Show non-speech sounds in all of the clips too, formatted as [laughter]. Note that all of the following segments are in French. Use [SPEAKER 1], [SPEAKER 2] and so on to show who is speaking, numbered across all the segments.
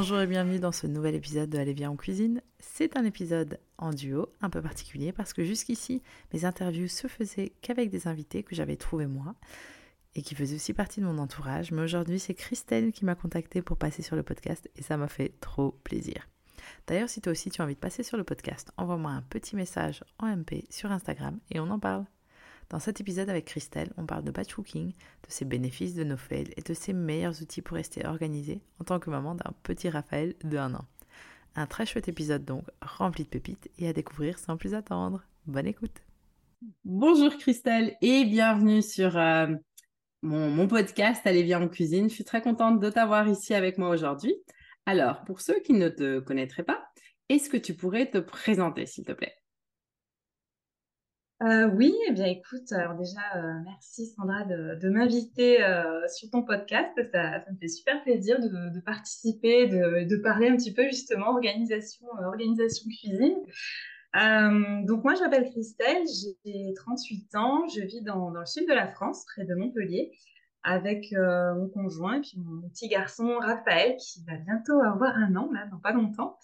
[SPEAKER 1] Bonjour et bienvenue dans ce nouvel épisode de Allez bien en cuisine. C'est un épisode en duo un peu particulier parce que jusqu'ici mes interviews se faisaient qu'avec des invités que j'avais trouvés moi et qui faisaient aussi partie de mon entourage. Mais aujourd'hui c'est Christelle qui m'a contacté pour passer sur le podcast et ça m'a fait trop plaisir. D'ailleurs si toi aussi tu as envie de passer sur le podcast, envoie-moi un petit message en MP sur Instagram et on en parle. Dans cet épisode avec Christelle, on parle de batch cooking, de ses bénéfices, de nos fails et de ses meilleurs outils pour rester organisée en tant que maman d'un petit Raphaël de 1 an. Un très chouette épisode donc, rempli de pépites et à découvrir sans plus attendre. Bonne écoute. Bonjour Christelle et bienvenue sur euh, mon, podcast Allez bien en cuisine. Je suis très contente de t'avoir ici avec moi aujourd'hui. Alors, pour ceux qui ne te connaîtraient pas, est-ce que tu pourrais te présenter s'il te plaît?
[SPEAKER 2] Euh, oui, eh bien écoute, alors déjà, euh, merci Sandra de, m'inviter euh, sur ton podcast. Ça, me fait super plaisir de, participer, de, parler un petit peu justement organisation, organisation cuisine. donc moi, je m'appelle Christelle, j'ai 38 ans, je vis dans, le sud de la France, près de Montpellier, avec mon conjoint et puis mon petit garçon Raphaël qui va bientôt avoir un an, là, dans pas longtemps.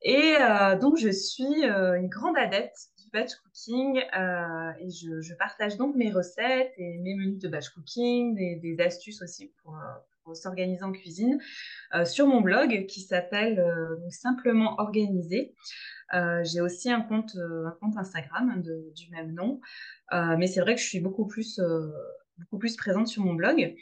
[SPEAKER 2] Et donc, je suis une grande adepte batch cooking euh, et je, partage donc mes recettes et mes menus de batch cooking, des, astuces aussi pour, s'organiser en cuisine euh, sur mon blog qui s'appelle euh, Simplement Organisé. J'ai aussi un compte, un compte Instagram du même nom, mais c'est vrai que je suis beaucoup plus, beaucoup plus présente sur mon blog.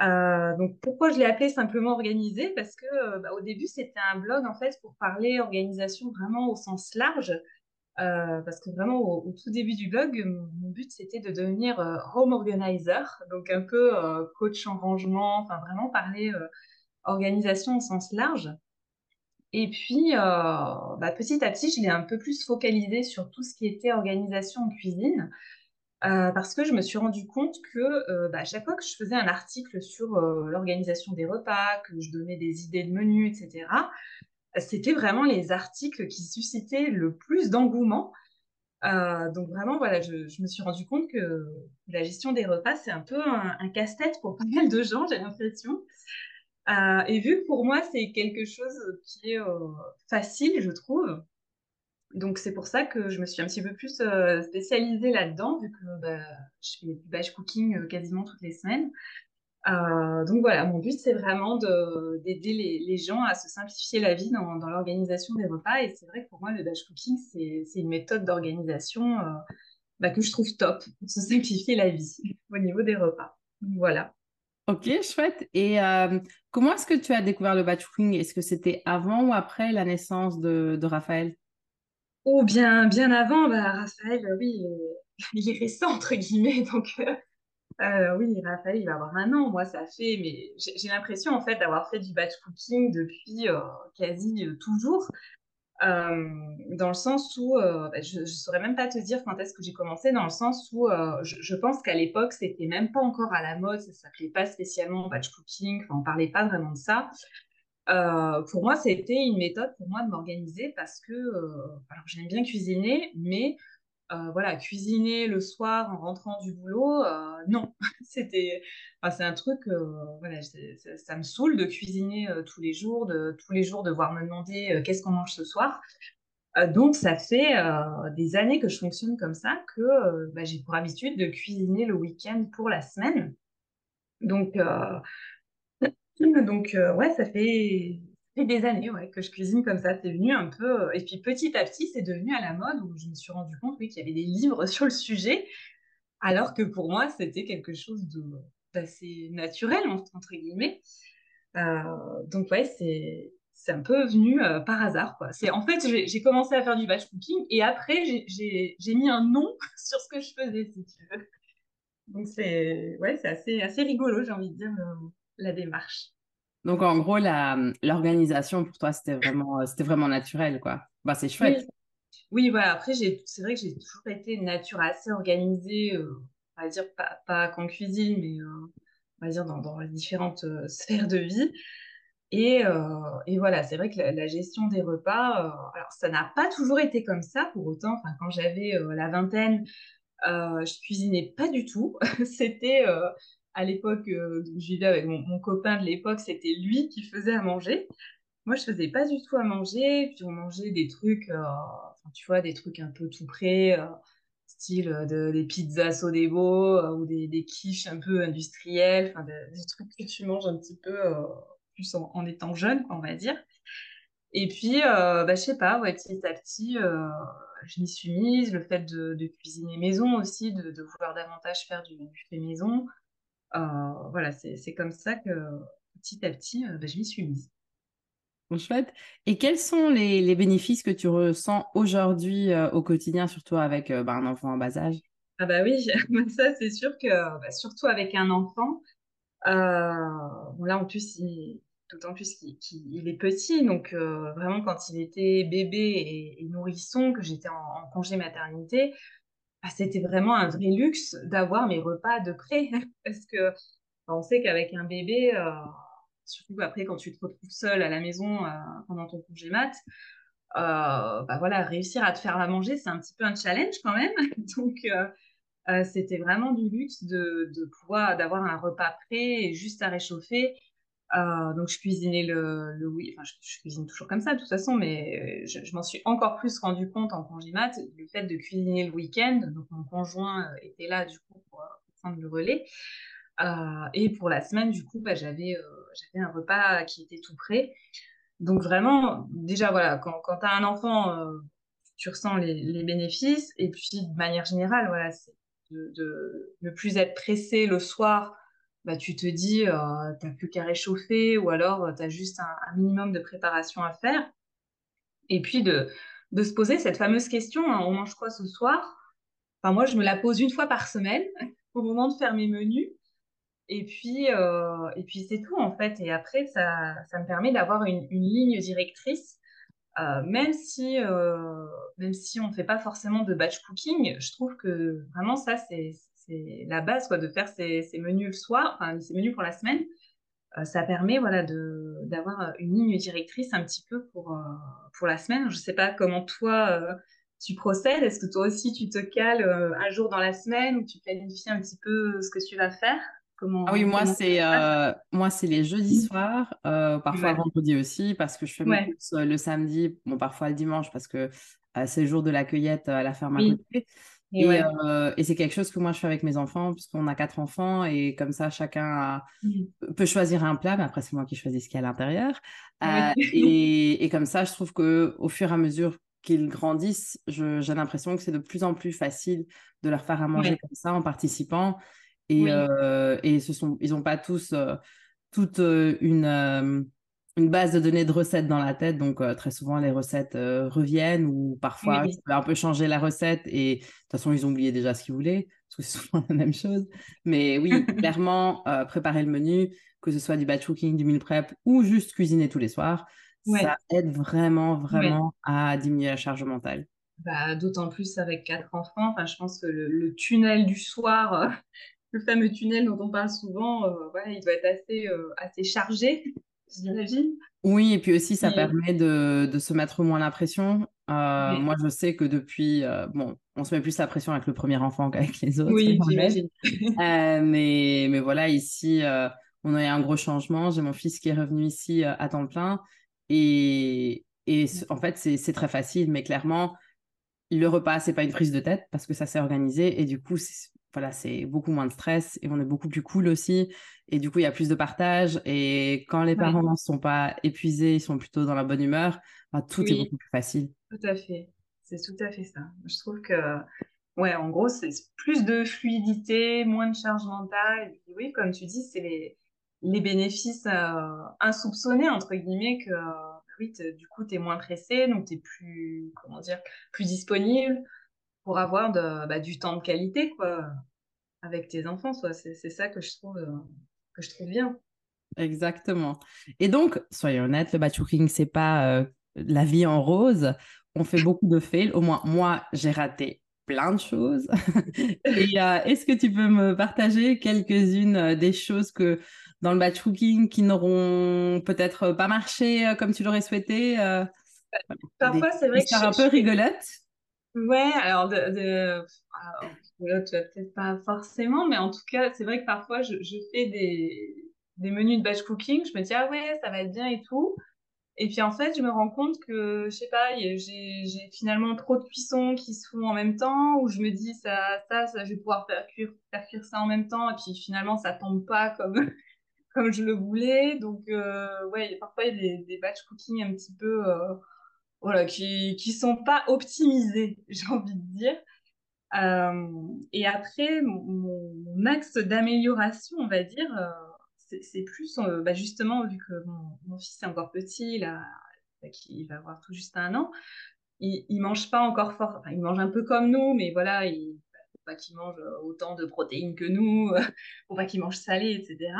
[SPEAKER 2] donc pourquoi je l'ai appelé simplement organisé? Parce que bah, au début c'était un blog en fait pour parler organisation vraiment au sens large, euh, parce que vraiment, au, tout début du blog, mon but, c'était de devenir euh, home organizer, donc un peu euh, coach en rangement, enfin vraiment parler organisation au sens large. Et puis, bah, petit à petit, je l'ai un peu plus focalisé sur tout ce qui était organisation en cuisine, parce que je me suis rendu compte que bah, chaque fois que je faisais un article sur l'organisation des repas, que je donnais des idées de menus, etc., c'était vraiment les articles qui suscitaient le plus d'engouement. Euh, donc vraiment, voilà, je, me suis rendu compte que la gestion des repas, c'est un peu un, casse-tête pour pas mal de gens, j'ai l'impression. Euh, et vu que pour moi, c'est quelque chose qui est euh, facile, je trouve. Donc c'est pour ça que je me suis un petit peu plus spécialisée là-dedans, vu que bah, je fais du batch cooking quasiment toutes les semaines. Euh, donc voilà, mon but c'est vraiment d'aider les, les, gens à se simplifier la vie dans, dans l'organisation des repas. Et c'est vrai que pour moi, le batch cooking, c'est une méthode d'organisation euh, bah, que je trouve top pour se simplifier la vie au niveau des repas. voilà.
[SPEAKER 1] Ok, chouette. Et euh, comment est-ce que tu as découvert le batch cooking? Est-ce que c'était avant ou après la naissance de, de Raphaël?
[SPEAKER 2] Oh, bien, bien avant. Bah, Raphaël, oui, il est, [laughs] récent, entre guillemets. Donc, euh, oui, Raphaël, il va avoir un an. Moi, ça fait, mais j'ai l'impression en fait d'avoir fait du batch cooking depuis euh, quasi euh, toujours. dans le sens où bah, je ne saurais même pas te dire quand est-ce que j'ai commencé, dans le sens où je, pense qu'à l'époque, c'était même pas encore à la mode, ça s'appelait pas spécialement batch cooking, on parlait pas vraiment de ça. pour moi, c'était une méthode pour moi de m'organiser parce que alors j'aime bien cuisiner, mais euh, voilà, cuisiner le soir en rentrant du boulot, euh, non, [laughs] c'était, c'est un truc, euh, voilà, ça, me saoule de cuisiner tous les jours, de tous les jours devoir me demander qu'est-ce qu'on mange ce soir. donc ça fait des années que je fonctionne comme ça que bah, j'ai pour habitude de cuisiner le week-end pour la semaine. Donc [clears throat] donc ouais, ça fait des années ouais, que je cuisine comme ça. C'est venu un peu. Et puis petit à petit, c'est devenu à la mode où je me suis rendu compte oui, qu'il y avait des livres [laughs] sur le sujet, alors que pour moi, c'était quelque chose d'assez naturel, entre guillemets. donc, ouais, c'est c'est un peu venu euh, par hasard. Quoi. En fait, j'ai commencé à faire du batch cooking et après, j'ai mis un nom [laughs] sur ce que je faisais, si tu veux. Donc, c'est ouais, assez, assez rigolo, j'ai envie de dire, euh, la démarche.
[SPEAKER 3] Donc, en gros, l'organisation, pour toi, c'était vraiment, euh, c'était vraiment naturel, quoi. Bah, c'est chouette.
[SPEAKER 2] Oui. voilà. Après, c'est vrai que j'ai toujours été une nature assez organisée, on va dire, pas, pas qu'en cuisine, mais on va dire dans, dans les différentes [laughs] sphères de vie. Et, euh, et, voilà, c'est vrai que la, gestion des repas, euh, alors ça n'a pas toujours été comme ça. Pour autant, enfin, quand j'avais euh, la vingtaine, je cuisinais pas du tout. [laughs] c'était à l'époque où je vivais avec mon, copain de l'époque, c'était lui qui faisait à manger. Moi, je faisais pas du tout à manger. Puis on mangeait des trucs, tu vois, des trucs un peu tout prêts, style de, des pizzas Sodebo ou des, quiches un peu industrielles, enfin, des, trucs que tu manges un petit peu en, étant jeune, on va dire. Et puis, euh, bah, je sais pas, petit à petit, euh, je m'y suis mise. Le fait de, cuisiner maison aussi, de, vouloir davantage faire du, fait maison. Euh, voilà, c'est comme ça que petit à petit, bah, je m'y suis mise.
[SPEAKER 3] chouette. Et quels sont les, bénéfices que tu ressens aujourd'hui au quotidien, surtout avec bah, un enfant en bas âge?
[SPEAKER 2] Ah bah oui, [laughs] ça c'est sûr que, bah, surtout avec un enfant, là en plus, d'autant plus qu'il est petit. Donc, euh, vraiment, quand il était bébé et, nourrisson, que j'étais en, congé maternité, bah, c'était vraiment un vrai luxe d'avoir mes repas de près. [laughs] Parce que bah, on sait qu'avec un bébé, euh, surtout après quand tu te retrouves seule à la maison euh, pendant ton congé mat, bah voilà, réussir à te faire la manger, c'est un petit peu un challenge quand même. [laughs] Donc, c'était vraiment du luxe de, de pouvoir d'avoir un repas prêt et juste à réchauffer euh, donc je cuisinais le, le oui, enfin je, cuisine toujours comme ça de toute façon, mais euh, je, m'en suis encore plus rendu compte en congé mat, le fait de cuisiner le week-end. Donc mon conjoint euh, était là du coup pour, prendre le relais. et pour la semaine, du coup, bah, j'avais j'avais un repas qui était tout prêt. Donc vraiment, déjà voilà, quand, quand tu as un enfant, tu ressens les, les, bénéfices. Et puis de manière générale, voilà, c'est de, de ne plus être pressé le soir bah, tu te dis, euh, tu n'as plus qu'à réchauffer ou alors euh, tu as juste un, minimum de préparation à faire. Et puis de, de se poser cette fameuse question, hein, on mange quoi ce soir? Enfin, Moi, je me la pose une fois par semaine [laughs] au moment de faire mes menus. Et puis, euh, puis c'est tout en fait. Et après, ça, ça me permet d'avoir une, une, ligne directrice. même, si, même si on ne fait pas forcément de batch cooking, je trouve que vraiment ça, c'est c'est la base, quoi, de faire ces, menus le soir, enfin, ces menus pour la semaine. Euh, ça permet voilà, d'avoir une ligne directrice un petit peu pour, euh, pour la semaine. Je ne sais pas comment toi, euh, tu procèdes. Est-ce que toi aussi, tu te cales un jour dans la semaine ou tu planifies un petit peu ce que tu vas faire?
[SPEAKER 3] Comment, ah oui, moi c'est moi c'est les jeudis soirs, parfois vendredi aussi parce que je fais mes courses le samedi, bon parfois le dimanche parce que c'est le jour de la cueillette à la ferme à côté. Euh, et, c'est quelque chose que moi je fais avec mes enfants, puisqu'on a quatre enfants, et comme ça, chacun mmh. peut choisir un plat, mais après, c'est moi qui choisis ce qu'il y a à l'intérieur. Euh, et, comme ça, je trouve qu'au fur et à mesure qu'ils grandissent, j'ai l'impression que c'est de plus en plus facile de leur faire à manger comme ça en participant. Et, euh, et ce sont, ils n'ont pas tous toute une une base de données de recettes dans la tête. Donc, euh, très souvent, les recettes euh, reviennent ou parfois, je peux un peu changer la recette et de toute façon, ils ont oublié déjà ce qu'ils voulaient parce que c'est [laughs] souvent la même chose. Mais oui, [laughs] clairement, euh, préparer le menu, que ce soit du batch cooking, du meal prep ou juste cuisiner tous les soirs, ça aide vraiment, vraiment à diminuer la charge mentale.
[SPEAKER 2] Bah, D'autant plus avec quatre enfants. Enfin, je pense que le, tunnel du soir, [laughs] le fameux tunnel dont on parle souvent, il doit être assez, assez chargé j'imagine.
[SPEAKER 3] Oui, et puis aussi, ça permet de, de, se mettre moins la pression. Euh, moi, je sais que depuis, euh, bon, on se met plus la pression avec le premier enfant [laughs] qu'avec les autres.
[SPEAKER 2] Oui, j'imagine.
[SPEAKER 3] Euh, mais, mais voilà, ici, on a eu un gros changement. J'ai mon fils qui est revenu ici à temps plein. Et, et en fait, c'est très facile, mais clairement, le repas, c'est pas une prise de tête parce que ça s'est organisé. Et du coup, voilà, c'est beaucoup moins de stress et on est beaucoup plus cool aussi. Et du coup, il y a plus de partage. Et quand les parents ne sont pas épuisés, ils sont plutôt dans la bonne humeur, bah, tout est beaucoup plus facile.
[SPEAKER 2] Tout à fait. C'est tout à fait ça. Je trouve que, ouais, en gros, c'est plus de fluidité, moins de charge mentale. Et oui, comme tu dis, c'est les, les bénéfices euh, insoupçonnés, entre guillemets, que bah oui, du coup, tu es moins pressé, donc tu es plus, comment dire, plus disponible pour avoir de, bah, du temps de qualité, quoi, avec tes enfants. C'est ça que je trouve, euh, que je trouve bien.
[SPEAKER 3] Exactement. Et donc, soyons honnêtes, le batch cooking, c'est pas euh, la vie en rose. On fait beaucoup de fails. Au moins, moi, j'ai raté plein de choses. [laughs] Et euh, est-ce que tu peux me partager quelques-unes des choses que dans le batch cooking qui n'auront peut-être pas marché comme tu l'aurais souhaité
[SPEAKER 2] Parfois, c'est vrai que.
[SPEAKER 3] un peu rigolote.
[SPEAKER 2] Ouais, alors, de, de... peut-être pas forcément, mais en tout cas, c'est vrai que parfois, je, fais des, des, menus de batch cooking. Je me dis, ah ouais, ça va être bien et tout. Et puis en fait, je me rends compte que, je sais pas, j'ai finalement trop de cuissons qui se font en même temps, ou je me dis, ça, ça, je vais pouvoir faire cuire, faire cuire ça en même temps, et puis finalement, ça tombe pas comme, [laughs] comme je le voulais. Donc, euh, ouais, parfois, il y a des, des batch cooking un petit peu. Euh, voilà, qui qui sont pas optimisés, [laughs] j'ai envie de dire. Euh, et après, mon, axe d'amélioration, on va dire, euh, c'est plus euh, bah justement vu que mon, fils est encore petit, là, il va avoir tout juste un an, il, il mange pas encore fort, enfin, il mange un peu comme nous, mais voilà, il faut pas qu'il mange autant de protéines que nous, [laughs] faut pas qu'il mange salé, etc.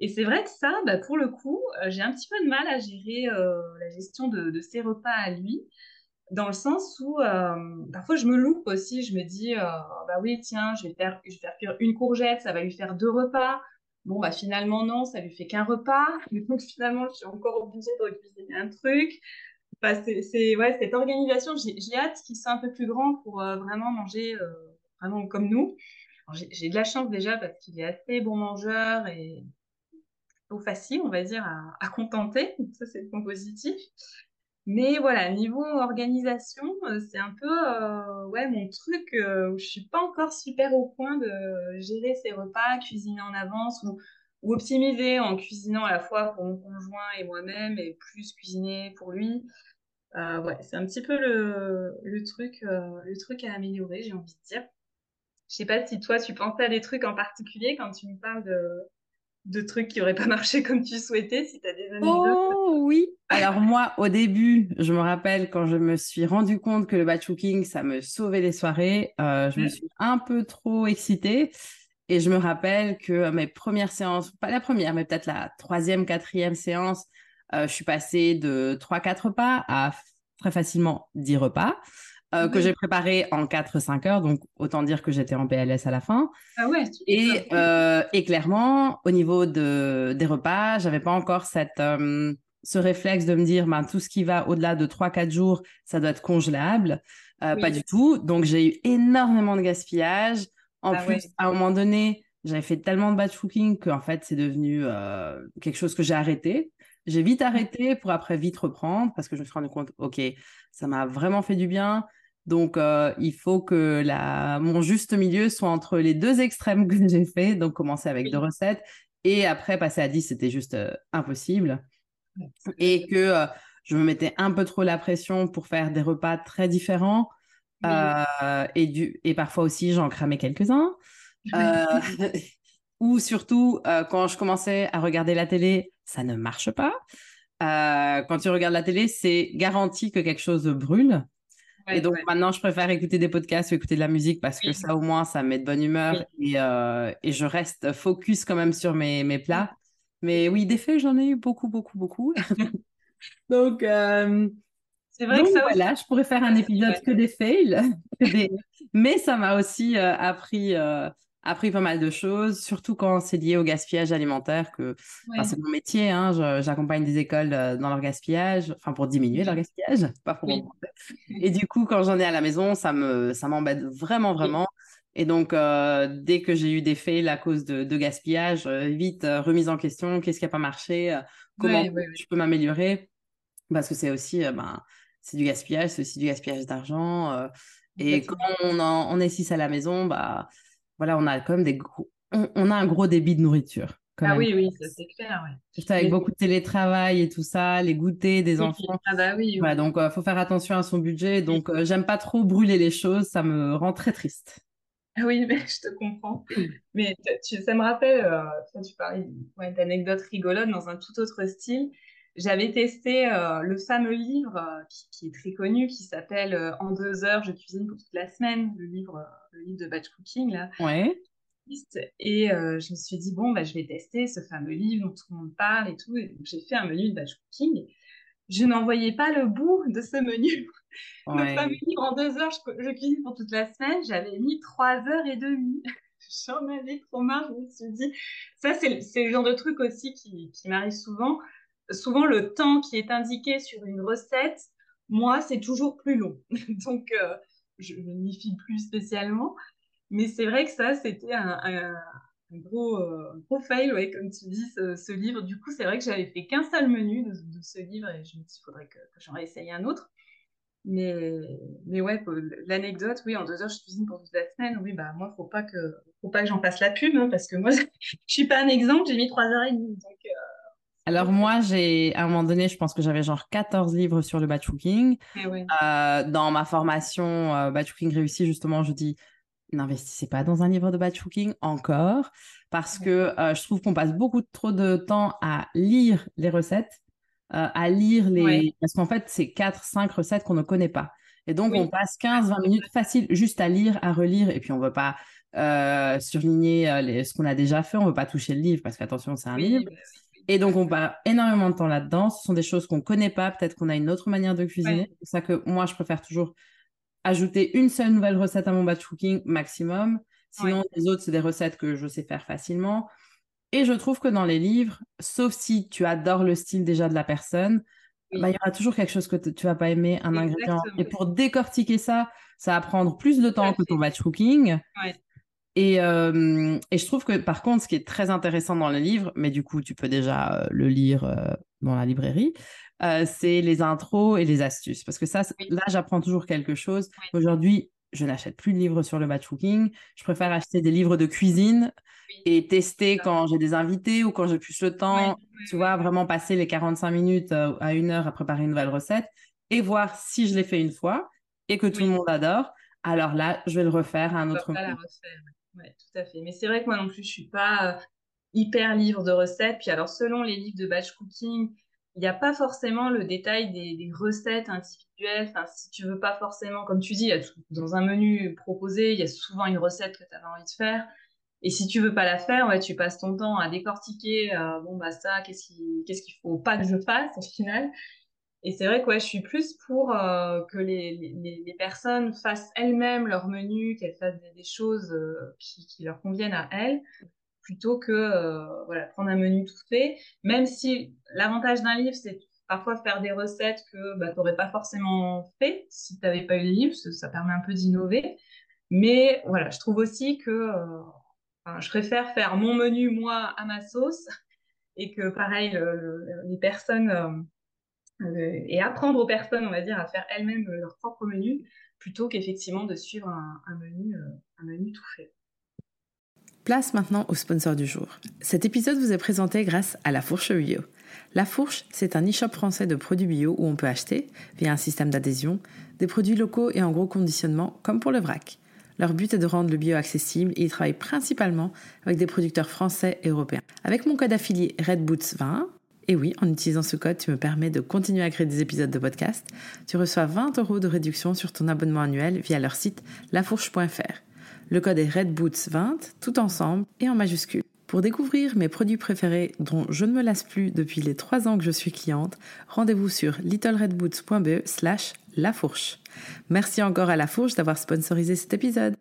[SPEAKER 2] Et c'est vrai que ça, bah, pour le coup, j'ai un petit peu de mal à gérer la gestion de, de, ses repas à lui, dans le sens où euh, parfois je me loupe aussi, je me dis, bah oui, tiens, je vais, faire, je vais faire cuire une courgette, ça va lui faire deux repas. Bon, bah finalement, non, ça lui fait qu'un repas. [laughs] Donc finalement, je suis encore obligée de cuisiner un truc. Bah, c'est ouais, cette organisation, j'ai hâte qu'il soit un peu plus grand pour vraiment manger vraiment comme nous. J'ai de la chance déjà parce qu'il est assez bon mangeur et facile, on va dire, à, contenter. Ça, c'est positif. Mais voilà, niveau organisation, euh, c'est un peu euh, ouais, mon truc euh, où je suis pas encore super au point de gérer ses repas, cuisiner en avance ou, optimiser en cuisinant à la fois pour mon conjoint et moi-même et plus cuisiner pour lui. ouais, c'est un petit peu le, le truc, le truc à améliorer, j'ai envie de dire. Je sais pas si toi, tu pensais à des trucs en particulier quand tu me parles de, de trucs qui n'auraient pas marché comme tu souhaitais, si tu as des anecdotes.
[SPEAKER 3] Oh oui Alors moi, au début, je me rappelle quand je me suis rendu compte que le batch cooking, ça me sauvait les soirées, euh, je me suis un peu trop excitée. Et je me rappelle que mes premières séances, pas la première, mais peut-être la troisième, quatrième séance, euh, je suis passée de 3-4 repas à très facilement 10 repas. Euh, que j'ai préparé en 4-5 heures, donc autant dire que j'étais en PLS à la fin.
[SPEAKER 2] Ah ouais,
[SPEAKER 3] et, euh, et clairement, au niveau de, des repas, j'avais pas encore cette, euh, ce réflexe de me dire ben, tout ce qui va au-delà de 3-4 jours, ça doit être congélable. Pas du tout. Donc j'ai eu énormément de gaspillage. En ah plus, à un moment donné, j'avais fait tellement de batch cooking qu'en fait, c'est devenu quelque chose que j'ai arrêté. J'ai vite arrêté pour après vite reprendre parce que je me suis rendu compte, OK, ça m'a vraiment fait du bien. Donc, euh, il faut que la... mon juste milieu soit entre les deux extrêmes que j'ai fait. Donc, commencer avec deux recettes et après passer à 10, c'était juste euh, impossible. Et que euh, je me mettais un peu trop la pression pour faire des repas très différents. et, du... et parfois aussi, j'en cramais quelques-uns. [laughs] Ou surtout, quand je commençais à regarder la télé, ça ne marche pas. quand tu regardes la télé, c'est garanti que quelque chose brûle et donc maintenant, je préfère écouter des podcasts ou écouter de la musique parce que ça, au moins, ça me met de bonne humeur et, euh, et, je reste focus quand même sur mes, mes plats. Mais oui, des faits, j'en ai eu beaucoup, beaucoup, beaucoup. [laughs] [laughs] donc, euh, c'est vrai que ça voilà, je pourrais faire un épisode [laughs] que des fails, mais ça m'a aussi euh, appris appris pas mal de choses, surtout quand c'est lié au gaspillage alimentaire, que c'est mon métier, hein, j'accompagne des écoles euh, dans leur gaspillage, enfin pour diminuer leur gaspillage, [laughs] pas pour Et du coup, quand j'en ai à la maison, ça me ça m'embête vraiment, vraiment. Et donc, euh, dès que j'ai eu des faits à cause de, gaspillage, euh, vite remise en question, qu'est-ce qui n'a pas marché, comment je peux m'améliorer, parce que c'est aussi, ben, c'est du gaspillage, c'est aussi du gaspillage d'argent. et quand on, en, on est six à la maison, bah voilà, on a quand même des on, a un gros débit de nourriture.
[SPEAKER 2] ah oui, oui, ça c'est clair.
[SPEAKER 3] Ouais. avec beaucoup de télétravail et tout ça, les goûters des enfants.
[SPEAKER 2] Ah bah oui.
[SPEAKER 3] Voilà, donc il faut faire attention à son budget. Donc j'aime pas trop brûler les choses, ça me rend très triste.
[SPEAKER 2] Oui, mais je te comprends. Mais ça me rappelle, euh, tu parlais d'anecdotes rigolotes dans un tout autre style. J'avais testé euh, le fameux livre euh, qui, est très connu, qui s'appelle En deux heures, je cuisine pour toute la semaine, le livre, le livre de batch cooking. Là.
[SPEAKER 3] Ouais.
[SPEAKER 2] Et je me suis dit, bon, bah, je vais tester ce fameux livre dont tout le monde parle et tout. Et j'ai fait un menu de batch cooking. Je n'en voyais pas le bout de ce menu. [laughs] Le fameux livre en deux heures, je, cuisine pour toute la semaine. J'avais mis trois heures et demie. [laughs] J'en avais trop marre. Je me suis dit, ça, c'est le genre de truc aussi qui, qui m'arrive souvent. Souvent, le temps qui est indiqué sur une recette, moi, c'est toujours plus long. [laughs] Donc, euh, je ne m'y fie plus spécialement. Mais c'est vrai que ça, c'était un, gros, euh, gros fail, ouais, comme tu dis, ce, livre. Du coup, c'est vrai que j'avais fait qu'un seul menu de, ce livre et je me dit, il faudrait que, j'en réessaye un autre. Mais, mais ouais, l'anecdote, oui, en deux heures, je cuisine pour toute la semaine. Oui, bah, moi, faut pas que, faut pas que j'en fasse la pub, hein, parce que moi, [laughs] je suis pas un exemple, j'ai mis trois heures et demie. Donc, euh,
[SPEAKER 3] Alors, moi, j'ai, à un moment donné, je pense que j'avais genre 14 livres sur le batch cooking.
[SPEAKER 2] Eh ouais.
[SPEAKER 3] euh, dans ma formation euh, batch cooking réussi, justement, je dis, n'investissez pas dans un livre de batch cooking encore, parce que euh, je trouve qu'on passe beaucoup trop de temps à lire les recettes euh, à lire les... Parce qu'en fait, c'est 4-5 recettes qu'on ne connaît pas. Et donc, on passe 15-20 minutes facile juste à lire, à relire, et puis on ne veut pas euh, surligner euh, ce qu'on a déjà fait, on ne veut pas toucher le livre, parce qu'attention, c'est un livre. Et donc, on passe énormément de temps là-dedans. Ce sont des choses qu'on ne connaît pas, peut-être qu'on a une autre manière de cuisiner. C'est ça que moi, je préfère toujours ajouter une seule nouvelle recette à mon batch cooking maximum. Sinon, les autres, c'est des recettes que je sais faire facilement. Et je trouve que dans les livres, sauf si tu adores le style déjà de la personne, bah, il y aura toujours quelque chose que tu vas pas aimer, un ingrédient. Et pour décortiquer ça, ça va prendre plus de temps que ton batch cooking. Et, euh, et, je trouve que par contre, ce qui est très intéressant dans les livres, mais du coup, tu peux déjà euh, le lire euh, dans la librairie, c'est les intros et les astuces. Parce que ça, là, j'apprends toujours quelque chose. Aujourd'hui, je n'achète plus de livres sur le batch cooking. Je préfère acheter des livres de cuisine et tester quand j'ai des invités ou quand j'ai plus le temps. tu vois, vraiment passer les 45 minutes à une heure à préparer une nouvelle recette et voir si je l'ai fait une fois et que tout le monde adore. Alors là, je vais le refaire à un autre
[SPEAKER 2] moment. Oui, tout à fait. Mais c'est vrai que moi non plus, je suis pas euh, hyper livre de recettes. Puis alors, selon les livres de batch cooking, il n'y a pas forcément le détail des, recettes individuelles. Si tu veux pas forcément, comme tu dis, dans un menu proposé, il y a souvent une recette que tu avais envie de faire. Et si tu veux pas la faire, ouais, tu passes ton temps à décortiquer, euh, bon, bah ça, qu'est-ce qu'il qu'il faut pas que je fasse au final. Et c'est vrai que je suis plus pour euh, que les, les, personnes fassent elles-mêmes leur menu, qu'elles fassent des, choses euh, qui, qui, leur conviennent à elles, plutôt que voilà, prendre un menu tout fait. Même si l'avantage d'un livre, c'est parfois faire des recettes que bah, tu n'aurais pas forcément fait si tu n'avais pas eu le livre, ça permet un peu d'innover. Mais voilà, je trouve aussi que je préfère faire mon menu, moi, à ma sauce, et que pareil, les personnes, euh, et apprendre aux personnes, on va dire, à faire elles-mêmes leur propre menu, plutôt qu'effectivement de suivre un, menu, euh, un menu tout fait.
[SPEAKER 1] Place maintenant au sponsor du jour. Cet épisode vous est présenté grâce à La Fourche Bio. La Fourche, c'est un e-shop français de produits bio où on peut acheter, via un système d'adhésion, des produits locaux et en gros conditionnement, comme pour le vrac. Leur but est de rendre le bio accessible et ils travaillent principalement avec des producteurs français et européens. Avec mon code affilié RedBoots20, et oui, en utilisant ce code, tu me permets de continuer à créer des épisodes de podcast, tu reçois 20 euros de réduction sur ton abonnement annuel via leur site lafourche.fr. Le code est RedBoots20, tout ensemble et en majuscule. Pour découvrir mes produits préférés dont je ne me lasse plus depuis les 3 ans que je suis cliente, rendez-vous sur littleredboots.be slash lafourche. Merci encore à La Fourche d'avoir sponsorisé cet épisode.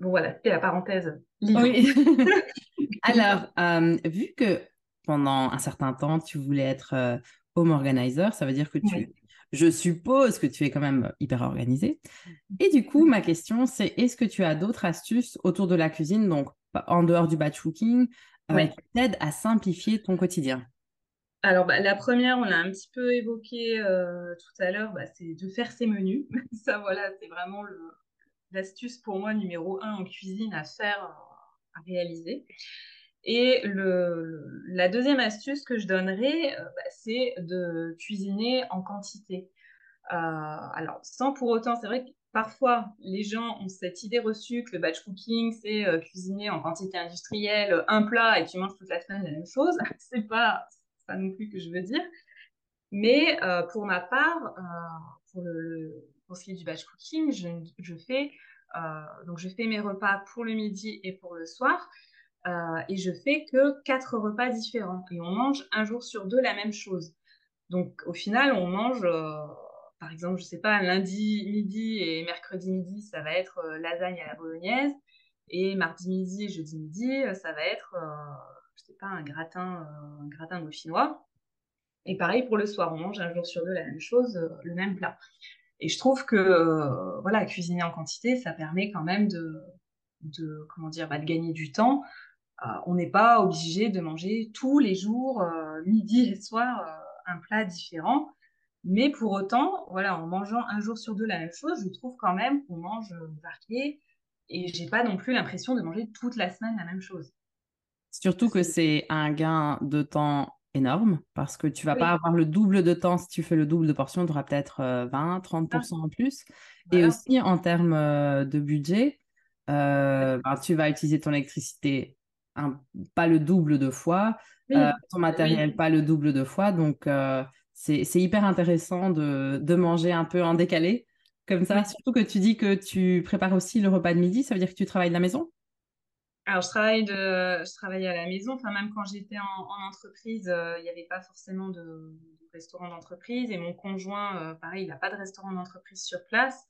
[SPEAKER 2] Bon, voilà, c'était la parenthèse.
[SPEAKER 3] Oui. [laughs] [laughs] Alors, euh, vu que pendant un certain temps, tu voulais être euh, home organizer, ça veut dire que tu, je suppose que tu es quand même hyper organisé. Et du coup, ma question, c'est est-ce que tu as d'autres astuces autour de la cuisine, donc en dehors du batch cooking, euh, qui t'aident à simplifier ton quotidien?
[SPEAKER 2] Alors, bah, la première, on l'a un petit peu évoqué euh, tout à l'heure, bah, c'est de faire ses menus. [laughs] Ça, voilà, c'est vraiment l'astuce pour moi numéro un en cuisine à faire, réaliser. Et la deuxième astuce que je donnerais, euh, bah, c'est de cuisiner en quantité. Euh, alors, sans pour autant, c'est vrai que parfois, les gens ont cette idée reçue que le batch cooking, c'est cuisiner en quantité industrielle un plat et tu manges toute la semaine la même chose. [laughs] c'est pas pas non plus que je veux dire. Mais euh, pour ma part, euh, pour, ce qui est du batch cooking, je, fais, euh, donc je fais mes repas pour le midi et pour le soir. et je fais que quatre repas différents. Et on mange un jour sur deux la même chose. Donc au final, on mange, par exemple, je sais pas, lundi midi et mercredi midi, ça va être lasagne à la bolognaise. Et mardi midi et jeudi midi, ça va être je sais pas, un gratin, euh, un gratin dauphinois. Et pareil pour le soir, on mange un jour sur deux la même chose, euh, le même plat. Et je trouve que euh, voilà, cuisiner en quantité, ça permet quand même de, de comment dire, bah, de gagner du temps. on n'est pas obligé de manger tous les jours, midi et soir, un plat différent. Mais pour autant, voilà, en mangeant un jour sur deux la même chose, je trouve quand même qu'on mange varié et j'ai pas non plus l'impression de manger toute la semaine la même chose.
[SPEAKER 3] Surtout que c'est un gain de temps énorme parce que tu vas pas avoir le double de temps. Si tu fais le double de portions, tu auras peut-être 20, 30% en plus. Et aussi en termes euh, de budget, euh, ben, tu vas utiliser ton électricité pas le double de fois, euh, ton matériel pas le double de fois. Donc c'est hyper intéressant de, de, manger un peu en décalé comme ça. Surtout que tu dis que tu prépares aussi le repas de midi, ça veut dire que tu travailles de la maison?
[SPEAKER 2] Alors, je travaille, à la maison. Même quand j'étais en, entreprise, euh, il n'y avait pas forcément de, restaurant d'entreprise. Et mon conjoint, euh, pareil, il n'a pas de restaurant d'entreprise sur place.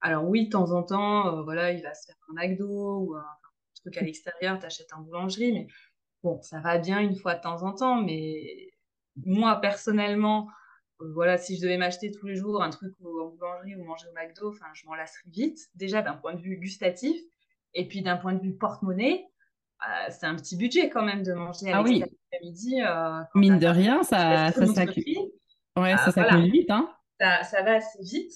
[SPEAKER 2] Alors oui, de temps en temps, euh, voilà, il va se faire un McDo ou un, truc à l'extérieur, tu achètes un boulangerie. Mais bon, ça va bien une fois de temps en temps. Mais moi, personnellement, voilà, si je devais m'acheter tous les jours un truc en boulangerie ou manger au McDo, je m'en lasserais vite. Déjà, d'un point de vue gustatif. Et puis d'un point de vue porte-monnaie, euh, c'est un petit budget quand même de manger à ah oui. midi.
[SPEAKER 3] Euh, Mine de rien, ça, ça. Ouais, ça euh, vite. Hein.
[SPEAKER 2] Ça, va assez vite.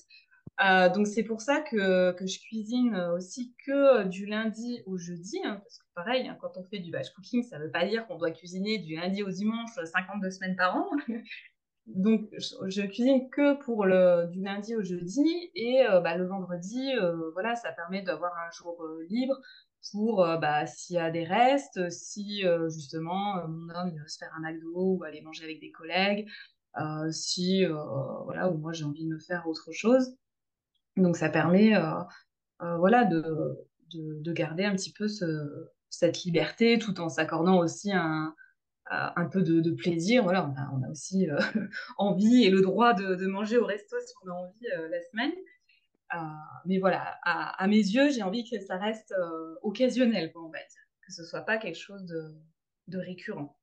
[SPEAKER 2] donc c'est pour ça que, que, je cuisine aussi que du lundi au jeudi, hein, parce que pareil, hein, quand on fait du batch cooking, ça ne veut pas dire qu'on doit cuisiner du lundi au dimanche 52 semaines par an. Donc, je, cuisine que pour le, du lundi au jeudi et euh, bah, le vendredi, euh, voilà, ça permet d'avoir un jour euh, libre pour bah, s'il y a des restes, si justement mon homme veut se faire un McDo ou aller manger avec des collègues, si voilà, ou moi j'ai envie de me faire autre chose. Donc, ça permet voilà, de, de, de, garder un petit peu ce, cette liberté tout en s'accordant aussi un, un peu de, plaisir. Voilà, on a, aussi euh, [laughs] envie et le droit de, manger au resto si on a envie euh, la semaine. Euh, mais voilà, à, mes yeux, j'ai envie que ça reste occasionnel, on va dire, que ce soit pas quelque chose de, récurrent.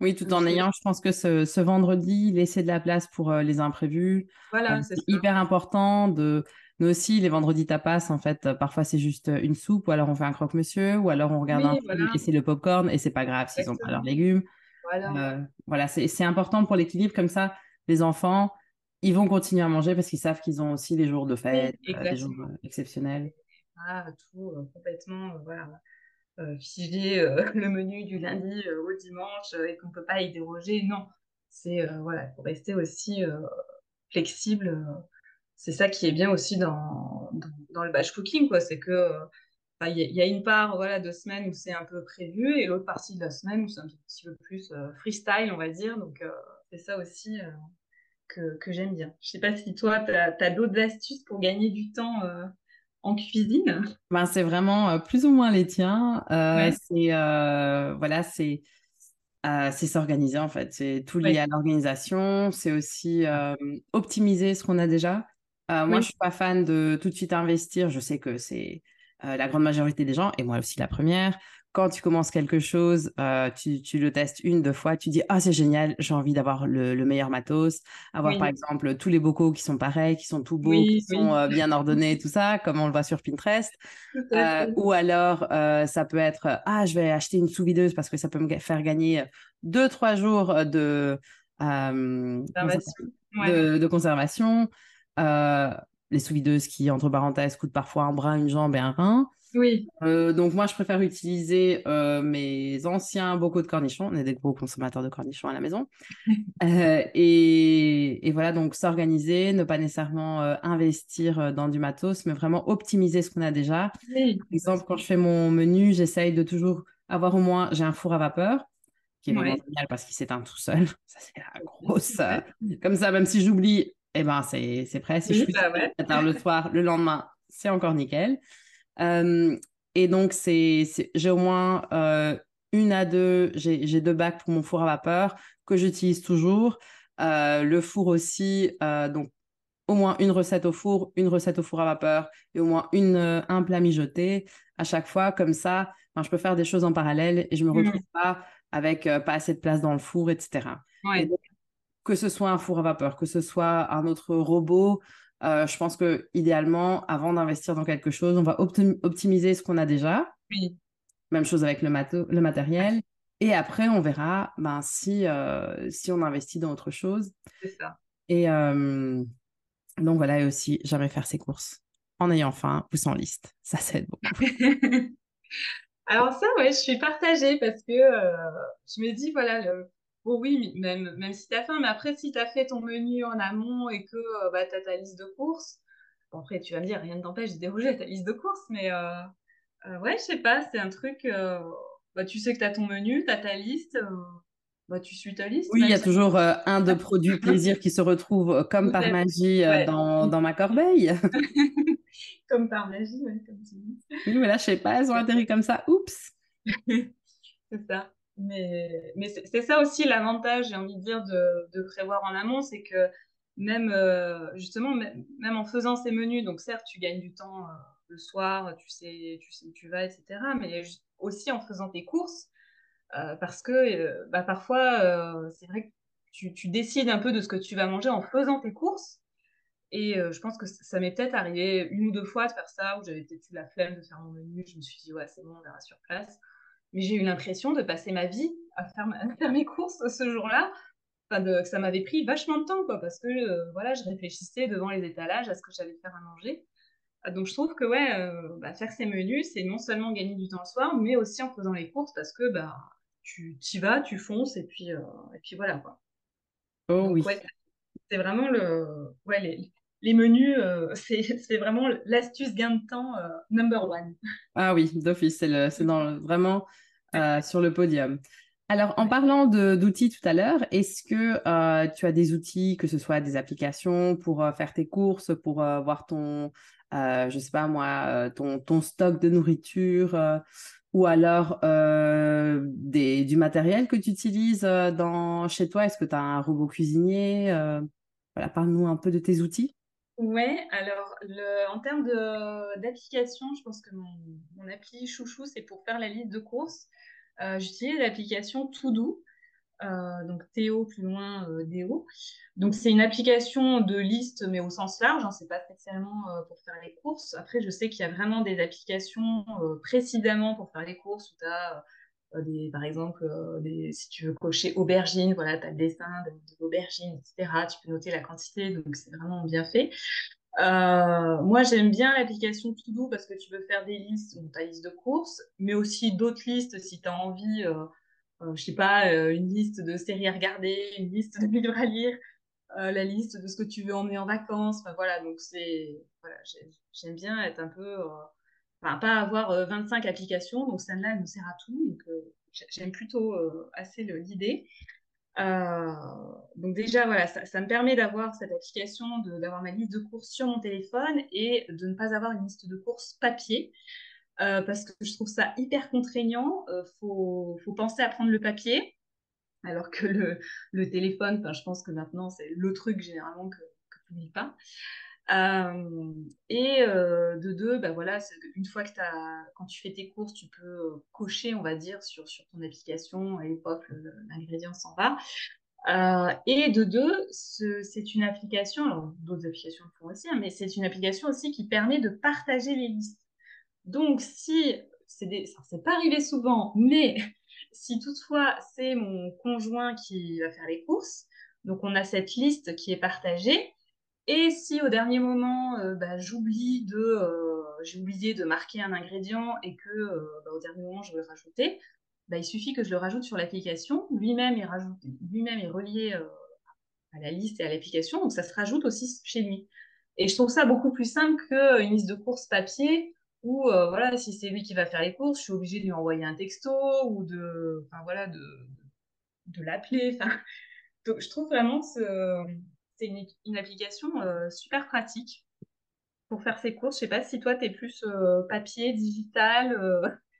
[SPEAKER 3] Oui, tout en ayant, je pense que ce, vendredi, laisser de la place pour les imprévus.
[SPEAKER 2] Voilà, c'est
[SPEAKER 3] hyper important de. Nous aussi, les vendredis tapas, en fait, parfois c'est juste une soupe, ou alors on fait un croque-monsieur, ou alors on regarde un film et c'est le popcorn, et c'est pas grave s'ils n'ont pas leurs légumes. Voilà, voilà c'est important pour l'équilibre, comme ça, les enfants, ils vont continuer à manger parce qu'ils savent qu'ils ont aussi des jours de fête, des jours exceptionnels.
[SPEAKER 2] Ah, tout complètement, voilà. figer [laughs] le menu du lundi au dimanche et qu'on ne peut pas y déroger. Non, c'est voilà, pour rester aussi flexible c'est ça qui est bien aussi dans, dans, le batch cooking, quoi. C'est que il y, a une part voilà, de semaine où c'est un peu prévu et l'autre partie de la semaine où c'est un petit peu plus euh, freestyle, on va dire. Donc, euh, c'est ça aussi euh, que, que j'aime bien. Je sais pas si toi, tu as, d'autres astuces pour gagner du temps en cuisine.
[SPEAKER 3] Ben, c'est vraiment plus ou moins les tiens. C'est voilà, c'est c'est s'organiser en fait. C'est tout lié à l'organisation. C'est aussi optimiser ce qu'on a déjà. Euh, moi, je suis pas fan de tout de suite investir. Je sais que c'est euh, la grande majorité des gens, et moi aussi la première. Quand tu commences quelque chose, euh, tu, tu, le testes une, deux fois, tu dis Ah, c'est génial, j'ai envie d'avoir le, meilleur matos. Avoir par exemple tous les bocaux qui sont pareils, qui sont tout beaux, qui sont [laughs] bien ordonnés, tout ça, comme on le voit sur Pinterest. ou alors, ça peut être Ah, je vais acheter une sous-videuse parce que ça peut me faire gagner deux, trois jours de, de, conservation, les sous-videuses qui, entre parenthèses, coûtent parfois un bras, une jambe et un rein.
[SPEAKER 2] Oui.
[SPEAKER 3] donc moi, je préfère utiliser mes anciens bocaux de cornichons. On est des gros consommateurs de cornichons à la maison. [laughs] et, et, voilà, donc s'organiser, ne pas nécessairement investir dans du matos, mais vraiment optimiser ce qu'on a déjà. Par exemple, quand je fais mon menu, j'essaye de toujours avoir au moins, j'ai un four à vapeur qui est vraiment génial parce qu'il s'éteint tout seul. [laughs] Ça, c'est la grosse. Comme ça, même si j'oublie, eh ben, c'est, prêt. Si je suis bah tard le soir, le lendemain, c'est encore nickel. et donc, j'ai au moins euh, une à deux, j'ai, deux bacs pour mon four à vapeur que j'utilise toujours. Euh, le four aussi, euh, donc au moins une recette au four, une recette au four à vapeur et au moins une, un plat mijoté à chaque fois. Comme ça, je peux faire des choses en parallèle et je me mmh. retrouve pas avec pas assez de place dans le four, etc. que ce soit un four à vapeur, que ce soit un autre robot, je pense que idéalement, avant d'investir dans quelque chose, on va optimiser ce qu'on a déjà. Même chose avec le, le matériel. Et après, on verra ben, si, si on investit dans autre chose.
[SPEAKER 2] C'est ça.
[SPEAKER 3] Et donc voilà, et aussi, jamais faire ses courses en ayant faim ou sans liste. Ça, c'est bon. [laughs]
[SPEAKER 2] Alors ça, ouais, je suis partagée parce que je me dis, voilà, le, Oh oui, même, même si tu as faim, mais après, si tu as fait ton menu en amont et que euh, bah, tu as ta liste de courses, bon, après, tu vas me dire, rien ne t'empêche de déroger ta liste de courses, mais euh, euh, ouais, je sais pas, c'est un truc, bah, tu sais que tu as ton menu, tu as ta liste, bah, tu suis ta liste.
[SPEAKER 3] Oui, il y a toujours un de produits [laughs] plaisir qui se retrouve comme par magie dans, [laughs] dans, ma corbeille. [laughs]
[SPEAKER 2] comme par magie, ouais, comme tu dis. Oui,
[SPEAKER 3] mais là, je sais pas, elles ont atterri comme ça, oups.
[SPEAKER 2] c'est ça. Mais, mais c'est ça aussi l'avantage, j'ai envie de dire, de, prévoir en amont, c'est que même, euh, justement, même, en faisant ces menus, donc certes, tu gagnes du temps euh, le soir, tu sais, tu sais où tu vas, etc., mais aussi en faisant tes courses, euh, parce que bah, parfois, c'est vrai que tu, tu, décides un peu de ce que tu vas manger en faisant tes courses. Et je pense que ça m'est peut-être arrivé une ou deux fois de faire ça, où j'avais peut-être eu la flemme de faire mon menu. Je me suis dit, ouais, c'est bon, on verra sur place mais j'ai eu l'impression de passer ma vie à faire, [laughs] faire mes courses ce jour-là. Enfin, de, que ça m'avait pris vachement de temps, quoi, parce que euh, voilà, je réfléchissais devant les étalages à ce que j'allais faire à manger. Ah, donc je trouve que ouais, euh, bah, faire ces menus, c'est non seulement gagner du temps le soir, mais aussi en faisant les courses, parce que bah, tu y vas, tu fonces, et puis, euh, et puis voilà. Quoi.
[SPEAKER 3] Oh oui.
[SPEAKER 2] c'est vraiment le, ouais, les, les menus, [laughs] c'est vraiment l'astuce gain de temps number one.
[SPEAKER 3] Ah oui, d'office, c'est vraiment euh, sur le podium. Alors, en parlant d'outils tout à l'heure, est-ce que euh, tu as des outils, que ce soit des applications pour euh, faire tes courses, pour voir ton, je sais pas moi, ton, ton stock de nourriture, ou alors des, du matériel que tu utilises dans, chez toi? Est-ce que tu as un robot cuisinier Voilà, parle-nous un peu de tes outils.
[SPEAKER 2] Ouais, alors en termes d'application, je pense que mon, appli chouchou, c'est pour faire la liste de courses. Euh, j'utilise l'application Todo, euh, donc Théo plus loin euh, Déo. Donc c'est une application de liste mais au sens large, hein, c'est pas spécialement pour faire les courses. Après je sais qu'il y a vraiment des applications précisément pour faire les courses où tu as des, par exemple, des, si tu veux cocher aubergine, voilà, tu as le dessin de, l'aubergine, etc. Tu peux noter la quantité, donc c'est vraiment bien fait. Euh, moi, j'aime bien l'application Todo parce que tu peux faire des listes, donc ta liste de courses, mais aussi d'autres listes si tu as envie, euh, euh, je sais pas, une liste de séries à regarder, une liste de livres à lire, la liste de ce que tu veux emmener en vacances. Enfin, voilà, donc c'est, j'aime bien être un peu, enfin, pas avoir 25 applications, donc celle-là, elle me sert à tout, donc j'aime plutôt assez l'idée. Euh, donc déjà, voilà, ça, me permet d'avoir cette application, d'avoir ma liste de courses sur mon téléphone et de ne pas avoir une liste de courses papier. Euh, parce que je trouve ça hyper contraignant. Il euh, faut, faut, penser à prendre le papier, alors que le, le téléphone, je pense que maintenant, c'est le truc généralement que, que tu n'oublies pas. Euh, et euh, de deux, bah voilà, une fois que as, quand tu fais tes courses, tu peux euh, cocher, on va dire, sur, sur ton application et hop, l'ingrédient s'en va. et de deux, c'est une application, alors d'autres applications le font aussi, hein, mais c'est une application aussi qui permet de partager les listes. Donc, si, c'est pas arrivé souvent, mais [laughs] si toutefois c'est mon conjoint qui va faire les courses, Donc, on a cette liste qui est partagée. Et si au dernier moment, bah, j'oublie de, j'ai oublié de marquer un ingrédient et que bah, au dernier moment, je veux le rajouter, bah, il suffit que je le rajoute sur l'application. Lui-même est, lui-même est relié à la liste et à l'application, donc ça se rajoute aussi chez lui. Et je trouve ça beaucoup plus simple qu'une liste de courses papier où, voilà, si c'est lui qui va faire les courses, je suis obligée de lui envoyer un texto ou de, enfin, voilà, de, de l'appeler. [laughs] Je trouve vraiment que c'est une, une, application super pratique pour faire ses courses. Je sais pas si toi, tu es plus papier, digital [laughs]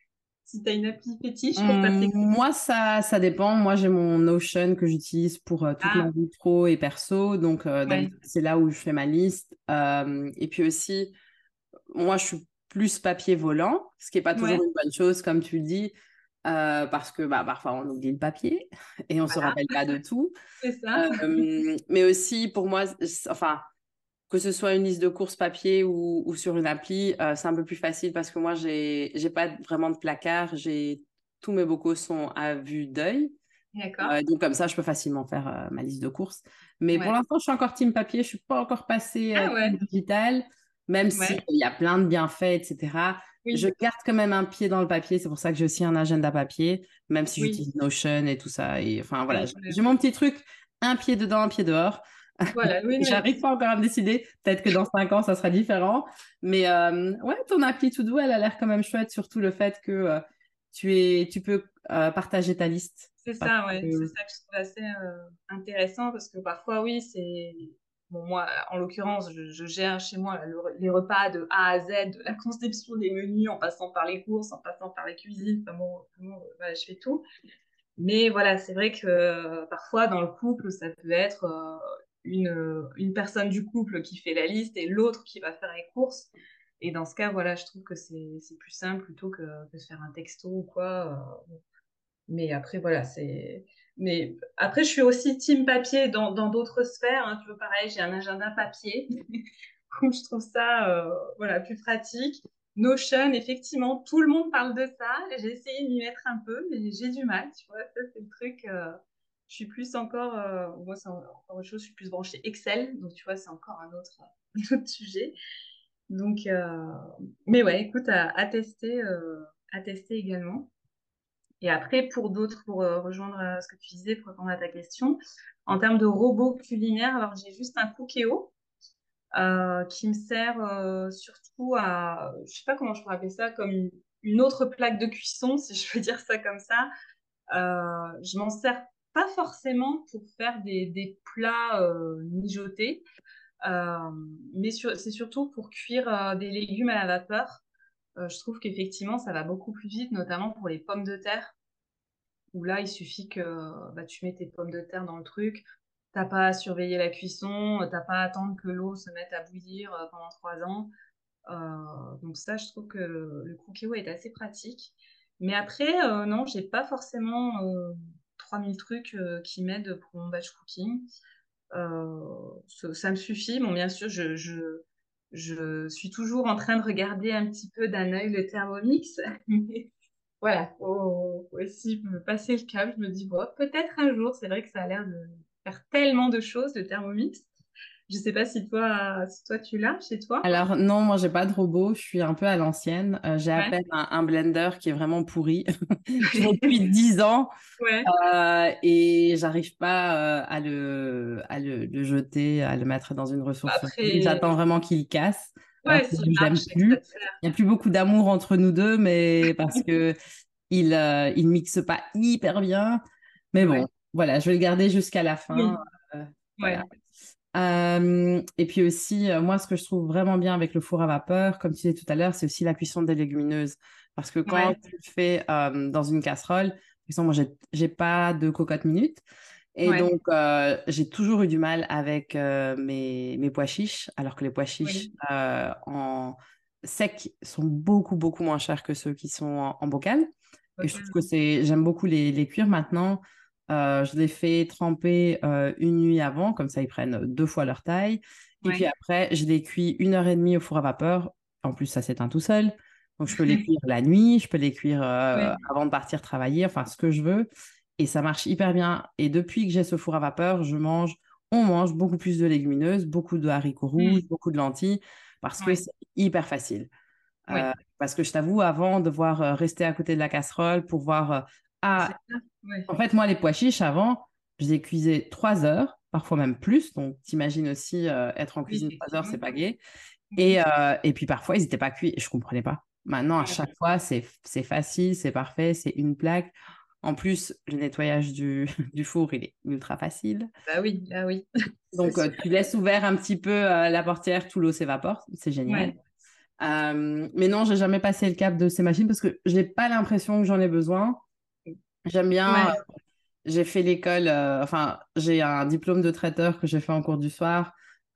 [SPEAKER 2] si tu as une appli fétiche pour
[SPEAKER 3] faire tes mmh, Moi, ça, ça dépend. Moi, j'ai mon Notion que j'utilise pour euh, toute ma ah. vie pro et perso. Donc, euh, c'est là où je fais ma liste. et puis aussi, moi, je suis plus papier volant, ce qui n'est pas toujours une bonne chose, comme tu le dis. Euh, parce que bah, parfois on oublie le papier [laughs] et on ne se rappelle pas de tout. [laughs]
[SPEAKER 2] C'est ça.
[SPEAKER 3] mais aussi pour moi, enfin, que ce soit une liste de courses papier ou, sur une appli, euh, c'est un peu plus facile parce que moi, j'ai n'ai pas vraiment de placard. J'ai tous mes bocaux sont à vue d'œil.
[SPEAKER 2] D'accord.
[SPEAKER 3] Euh, donc comme ça, je peux facilement faire euh, ma liste de courses. Mais pour l'instant, je suis encore team papier. Je suis pas encore passée à ah digital, même s'il y a plein de bienfaits, etc. Je garde quand même un pied dans le papier. C'est pour ça que j'ai aussi un agenda papier, même si j'utilise Notion et tout ça. Et enfin voilà, j'ai mon petit truc, un pied dedans, un pied dehors.
[SPEAKER 2] Voilà, [laughs] oui,
[SPEAKER 3] J'arrive pas encore à me décider. Peut-être que dans cinq ans, ça sera différent. Mais euh, ouais, ton appli To Do, elle a l'air quand même chouette, surtout le fait que euh, tu, es, tu peux euh, partager ta liste.
[SPEAKER 2] C'est ça, ouais. C'est ça que je trouve assez intéressant parce que parfois, oui, c'est. Moi, en l'occurrence, je, gère chez moi les repas de A à Z, de la conception des menus, en passant par les courses, en passant par les cuisines. Je fais tout. Mais voilà, c'est vrai que parfois, dans le couple, ça peut être une, une personne du couple qui fait la liste et l'autre qui va faire les courses. Et dans ce cas, voilà, je trouve que c'est plus simple plutôt que, de faire un texto ou quoi. Euh, mais après, voilà, c'est. Mais après, je suis aussi team papier dans d'autres sphères. Hein, tu vois, pareil, j'ai un agenda papier. [laughs] je trouve ça euh, voilà, plus pratique. Notion, effectivement, tout le monde parle de ça. J'ai essayé de m'y mettre un peu, mais j'ai du mal. Tu vois, ça, c'est le truc. Euh, je suis plus encore, euh, moi c'est encore autre chose, je suis plus branchée Excel, donc tu vois, c'est encore un autre, [laughs] autre sujet. Donc, mais ouais, écoute, à, tester, à tester également. Et après, pour d'autres, pour rejoindre ce que tu disais, pour répondre à ta question, en termes de robots culinaires, alors j'ai juste un Cookéo qui me sert surtout à, je sais pas comment je pourrais appeler ça, comme une, autre plaque de cuisson, si je peux [laughs] dire ça comme ça. je m'en sers pas forcément pour faire des, plats euh, mijotés, euh, mais c'est surtout pour cuire euh, des légumes à la vapeur. Je trouve qu'effectivement, ça va beaucoup plus vite, notamment pour les pommes de terre, où là, il suffit que bah, tu mets tes pommes de terre dans le truc, t'as pas à surveiller la cuisson, t'as pas à attendre que l'eau se mette à bouillir pendant trois ans. donc ça, je trouve que le cookie est assez pratique. Mais après, non, j'ai pas forcément 3000 trucs euh, qui m'aident pour mon batch cooking. Euh, ça, me suffit. Bon, bien sûr, je, je, suis toujours en train de regarder un petit peu d'un œil le Thermomix. [laughs] voilà, faut, aussi me passer le câble. Je me dis, bon, peut-être un jour, c'est vrai que ça a l'air de faire tellement de choses, le Thermomix. Je sais pas si toi, si toi tu l'as chez toi.
[SPEAKER 3] Alors non, moi j'ai pas de robot. Je suis un peu à l'ancienne. Euh, j'ai à peine un, blender qui est vraiment pourri [laughs] [laughs] depuis 10 ans
[SPEAKER 2] ouais.
[SPEAKER 3] euh, et j'arrive pas euh, à, le, à le, jeter, à le mettre dans une ressource. J'attends vraiment qu'il casse.
[SPEAKER 2] Ouais,
[SPEAKER 3] plus. Il n'y a plus beaucoup d'amour entre nous deux, mais parce [laughs] que il, euh, il mixe pas hyper bien. Mais bon, voilà, je vais le garder jusqu'à la fin.
[SPEAKER 2] Voilà.
[SPEAKER 3] Euh, et puis aussi, euh, moi, ce que je trouve vraiment bien avec le four à vapeur, comme tu disais tout à l'heure, c'est aussi la cuisson des légumineuses. Parce que quand tu le fais euh, dans une casserole, par exemple, moi, j'ai pas de cocotte minute. Et donc, j'ai toujours eu du mal avec mes, mes, pois chiches, alors que les pois chiches en sec sont beaucoup, beaucoup moins chers que ceux qui sont en, bocal. Et je trouve que c'est, j'aime beaucoup les, les cuire maintenant. Euh, je les fais tremper euh, une nuit avant, comme ça ils prennent deux fois leur taille. Et puis après, je les cuis une heure et demie au four à vapeur. En plus, ça s'éteint tout seul. Donc, je peux les cuire la nuit, je peux les cuire [laughs] euh, avant de partir travailler, enfin, ce que je veux. et ça marche hyper bien. Et depuis que j'ai ce four à vapeur, je mange, on mange beaucoup plus de légumineuses, beaucoup de haricots
[SPEAKER 2] Mm.
[SPEAKER 3] rouges, beaucoup de lentilles, parce que c'est hyper facile.
[SPEAKER 2] Oui.
[SPEAKER 3] Euh, parce que je t'avoue, avant, devoir euh, rester à côté de la casserole pour voir... euh, ah,
[SPEAKER 2] ouais.
[SPEAKER 3] en fait, moi, les pois chiches, avant, je les cuisais trois heures, parfois même plus. Donc, t'imagines aussi euh, être en cuisine trois heures, c'est pas gai.
[SPEAKER 2] Mhm.
[SPEAKER 3] Et, euh, et puis parfois, ils n'étaient pas cuits et je comprenais pas. Maintenant, à
[SPEAKER 2] Ouais.
[SPEAKER 3] chaque fois, c'est facile, c'est parfait, c'est une plaque. En plus, le nettoyage du, [laughs] du four, il est ultra facile.
[SPEAKER 2] Bah oui, ah oui. [laughs]
[SPEAKER 3] Donc, euh, tu laisses ouvert un petit peu euh, la portière, tout l'eau s'évapore. C'est génial.
[SPEAKER 2] Ouais.
[SPEAKER 3] Euh, mais non, j'ai jamais passé le cap de ces machines parce que j'ai pas l'impression que j'en ai besoin. J'aime bien.
[SPEAKER 2] Ouais.
[SPEAKER 3] euh, j'ai fait l'école, euh, enfin, j'ai un diplôme de traiteur que j'ai fait en cours du soir.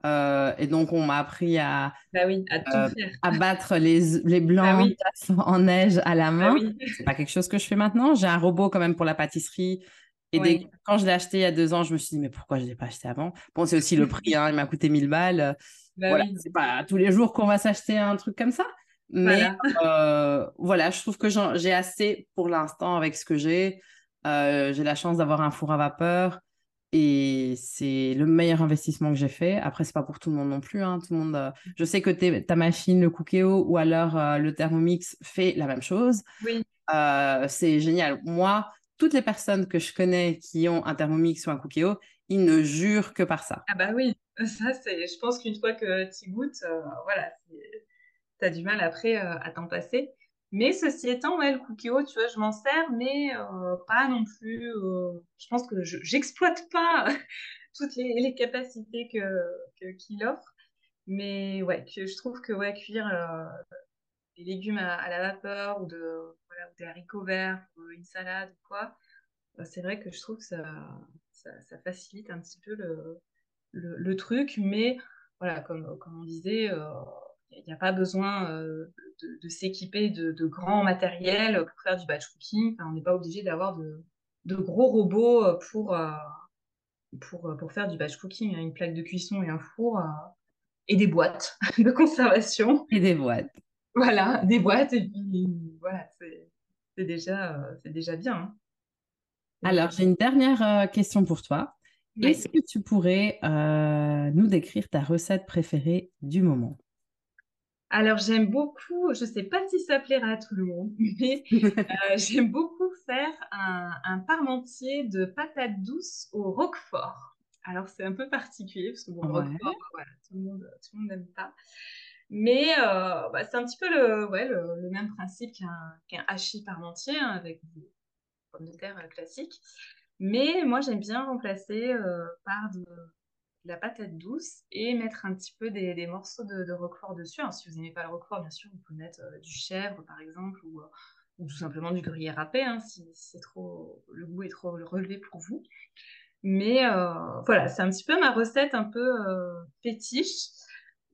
[SPEAKER 3] euh, et donc, on m'a appris à,
[SPEAKER 2] Bah oui, à tout faire.
[SPEAKER 3] à battre les, les [laughs]
[SPEAKER 2] Bah
[SPEAKER 3] blancs
[SPEAKER 2] oui, [laughs]
[SPEAKER 3] en neige à la
[SPEAKER 2] bah
[SPEAKER 3] main.
[SPEAKER 2] oui.
[SPEAKER 3] C'est pas quelque chose que je fais maintenant. J'ai un robot quand même pour la pâtisserie. Et dès- quand je l'ai acheté il y a deux ans, je me suis dit, mais pourquoi je ne l'ai pas acheté avant? Bon, c'est aussi le prix, hein, il m'a coûté 1000 balles.
[SPEAKER 2] Bah
[SPEAKER 3] Voilà,
[SPEAKER 2] oui.
[SPEAKER 3] c'est pas tous les jours qu'on va s'acheter un truc comme ça. Mais
[SPEAKER 2] Voilà.
[SPEAKER 3] euh, voilà, je trouve que j'ai assez pour l'instant avec ce que j'ai. Euh, j'ai la chance d'avoir un four à vapeur et c'est le meilleur investissement que j'ai fait. Après, c'est pas pour tout le monde non plus. hein. Tout le monde, euh, Je sais que ta machine, le Cookéo ou alors le Thermomix fait la même chose.
[SPEAKER 2] Oui.
[SPEAKER 3] C'est génial. Moi, toutes les personnes que je connais qui ont un Thermomix ou un Cookéo, ils ne jurent que par ça.
[SPEAKER 2] Ah bah oui, [laughs] ça c'est. Je pense qu'une fois que tu goûtes, voilà, c'est- t'as du mal après euh, à t'en passer. Mais ceci étant, ouais, le Cookéo, tu vois, je m'en sers, mais euh, pas non plus. euh, je pense que je j'exploite pas [laughs] toutes les, capacités que, que- qu'il offre. Mais ouais, je trouve que ouais, cuire des légumes à, la vapeur ou, de, voilà, des haricots verts, ou une salade ou quoi, euh, c'est vrai que je trouve que ça, ça, facilite un petit peu le, le, le truc, mais voilà, comme, comme on disait, il n'y a, pas besoin euh, de, de s'équiper de, de grands matériels pour faire du batch cooking. Enfin, on n'est pas obligé d'avoir de, de gros robots euh, pour, euh, pour, pour faire du batch cooking. hein. Une plaque de cuisson et un four euh, et des boîtes [laughs] de conservation.
[SPEAKER 3] Et des boîtes.
[SPEAKER 2] Voilà, des boîtes et puis voilà, c'est déjà, déjà bien. hein.
[SPEAKER 3] Alors, j'ai une dernière question pour toi. Est-ce que tu pourrais euh, nous décrire ta recette préférée du moment?
[SPEAKER 2] Alors, j'aime beaucoup, je ne sais pas si ça plaira à tout le monde, [laughs] mais euh, [laughs] j'aime beaucoup faire un, un parmentier de patates douces au roquefort. Alors, c'est un peu particulier, parce que bon,
[SPEAKER 3] Ouais.
[SPEAKER 2] roquefort, voilà, tout le monde, n'aime pas. Mais euh, bah, c'est un petit peu le, ouais, le, le même principe qu'un qu'un hachis parmentier, hein, avec des pommes de terre classiques. Mais moi, j'aime bien remplacer euh, par de la patate douce et mettre un petit peu des, morceaux de, roquefort dessus. Alors, si vous n'aimez pas le roquefort, bien sûr, vous pouvez mettre euh, du chèvre, par exemple, ou, euh, ou tout simplement du gruyère râpé, hein, si, trop, le goût est trop relevé pour vous. Mais euh, voilà, c'est un petit peu ma recette un peu fétiche.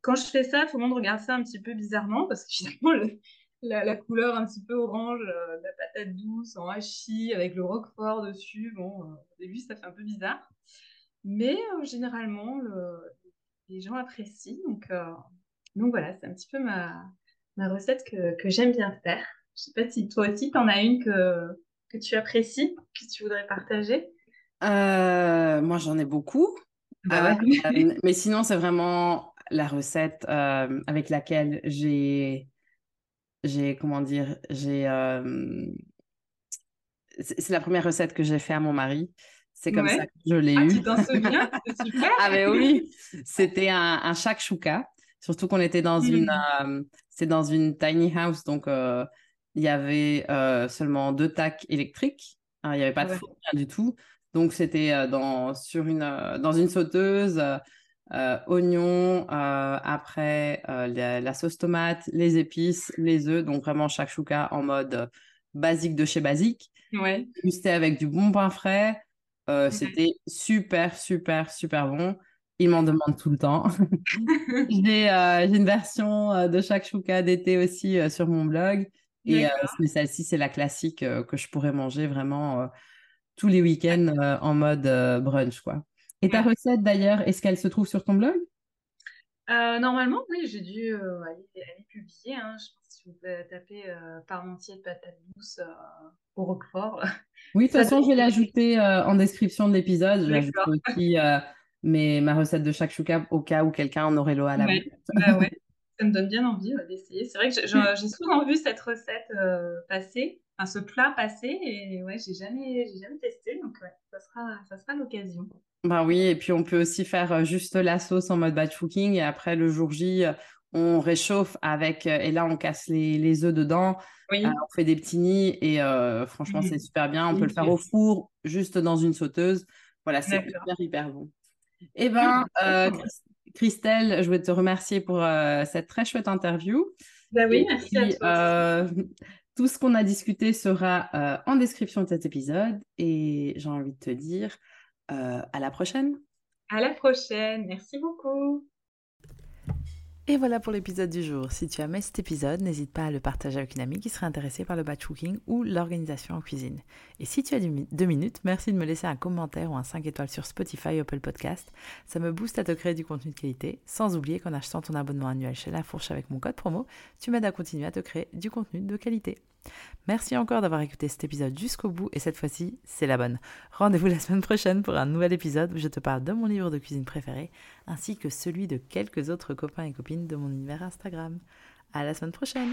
[SPEAKER 2] Quand je fais ça, tout le monde regarde ça un petit peu bizarrement parce que [laughs] finalement, le- la, la couleur un petit peu orange de la patate douce en hachis avec le roquefort dessus, bon, au début, ça fait un peu bizarre. Mais généralement, le- les gens apprécient. Donc, donc voilà, c'est un petit peu ma, ma recette que, que j'aime bien faire. Je sais pas si toi aussi, tu en as une que, que tu apprécies, que tu voudrais partager?
[SPEAKER 3] Euh, moi, j'en ai beaucoup.
[SPEAKER 2] Bah
[SPEAKER 3] Euh,
[SPEAKER 2] ouais.
[SPEAKER 3] euh, [laughs] mais sinon, c'est vraiment la recette euh, avec laquelle j'ai, j'ai, comment dire, j'ai, c'est c'est la première recette que j'ai fait à mon mari. C'est comme ça que je l'ai
[SPEAKER 2] Ah,
[SPEAKER 3] eu.
[SPEAKER 2] tu t'en souviens? [laughs] Super.
[SPEAKER 3] Ah, mais oui, c'était un, un shakshuka. Surtout qu'on était dans une,
[SPEAKER 2] Mm.
[SPEAKER 3] euh, c'est dans une tiny house, donc euh, il y avait euh, seulement deux tacs électriques. Hein, il n'y avait pas de
[SPEAKER 2] Ouais.
[SPEAKER 3] four, rien du tout. Donc c'était dans, sur une, dans une sauteuse, oignons, après la, la sauce tomate, les épices, les œufs. Donc vraiment shakshuka en mode basique de chez basique.
[SPEAKER 2] Ouais.
[SPEAKER 3] Avec du bon pain frais. Euh,
[SPEAKER 2] Ouais.
[SPEAKER 3] c'était super, super, super bon. Il m'en [laughs] demande tout le temps. [laughs] J'ai euh, j'ai une version euh, de shakshuka d'été aussi euh, sur mon blog. Et mais celle-ci, c'est la classique que je pourrais manger vraiment tous les week-ends en mode brunch, quoi. Et ta recette, d'ailleurs, est-ce qu'elle se trouve sur ton blog?
[SPEAKER 2] Normalement, oui, j'ai dû aller, aller, publier. Hein. Je pense que si vous tapez parmentier de patates douces au Roquefort. [laughs]
[SPEAKER 3] Oui, de toute façon, je vais l'ajouter en description de l'épisode. Je vais ajouter aussi mais ma recette de shakshuka au cas où quelqu'un en aurait l'eau à la
[SPEAKER 2] ouais. bah ouais. [laughs] Ça me donne bien envie d'essayer. C'est vrai que j'ai souvent vu cette recette passer ce plat passé et ouais, j'ai jamais, jamais testé, donc ouais, ça sera, ça sera l'occasion.
[SPEAKER 3] Bah oui, et puis on peut aussi faire euh, juste la sauce en mode batch cooking et après le jour J, euh, on réchauffe avec euh, et là on casse les, les œufs dedans, oui. on fait des petits nids et franchement c'est super bien. On peut le faire au four, juste dans une sauteuse. Voilà, c'est hyper hyper bon. Eh ben, Christelle, je voulais te remercier pour cette très chouette interview.
[SPEAKER 2] Bah oui, merci à
[SPEAKER 3] toi. [laughs] Tout ce qu'on a discuté sera en description de cet épisode et j'ai envie de te dire à la prochaine.
[SPEAKER 2] À la prochaine, merci beaucoup.
[SPEAKER 1] Et voilà pour l'épisode du jour. Si tu as aimé cet épisode, n'hésite pas à le partager avec une amie qui serait intéressée par le batch cooking ou l'organisation en cuisine. Et si tu as deux minutes, merci de me laisser un commentaire ou un 5 étoiles sur Spotify ou Apple Podcast. Ça me booste à te créer du contenu de qualité, sans oublier qu'en achetant ton abonnement annuel chez La Fourche avec mon code promo, tu m'aides à continuer à te créer du contenu de qualité. Merci encore d'avoir écouté cet épisode jusqu'au bout et cette fois-ci, c'est la bonne. Rendez-vous [laughs] la semaine prochaine pour un nouvel épisode où je te parle de mon livre de cuisine préféré ainsi que celui de quelques autres copains et copines de mon univers Instagram. À la semaine prochaine!